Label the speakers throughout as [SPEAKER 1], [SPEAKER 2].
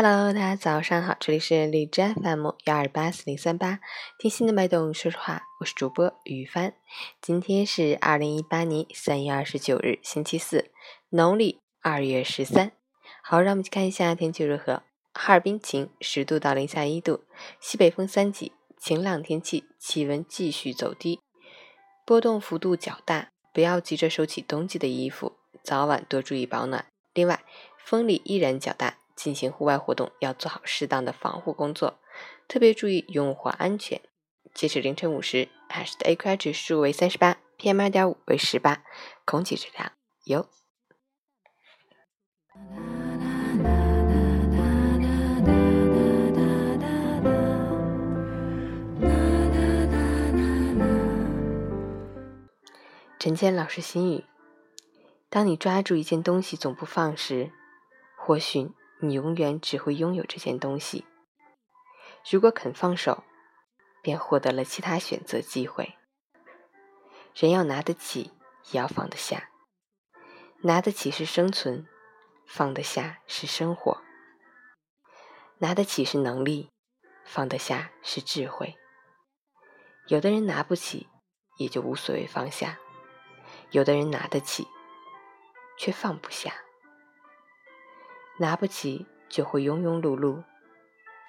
[SPEAKER 1] Hello，大家早上好，这里是荔枝 FM 幺二八四零三八，听心的脉动说说话，我是主播于帆。今天是二零一八年三月二十九日，星期四，农历二月十三。好，让我们去看一下天气如何。哈尔滨晴，十度到零下一度，西北风三级，晴朗天气，气温继续走低，波动幅度较大，不要急着收起冬季的衣服，早晚多注意保暖。另外，风力依然较大。进行户外活动要做好适当的防护工作，特别注意用火安全。截止凌晨五时，海市的 AQI 指数为三十八，PM 二点五为十八，空气质量优。陈谦老师心语：当你抓住一件东西总不放时，或许。你永远只会拥有这件东西。如果肯放手，便获得了其他选择机会。人要拿得起，也要放得下。拿得起是生存，放得下是生活。拿得起是能力，放得下是智慧。有的人拿不起，也就无所谓放下；有的人拿得起，却放不下。拿不起就会庸庸碌碌，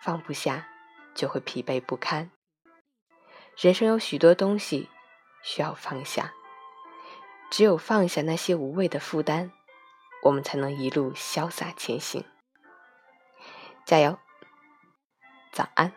[SPEAKER 1] 放不下就会疲惫不堪。人生有许多东西需要放下，只有放下那些无谓的负担，我们才能一路潇洒前行。加油，早安。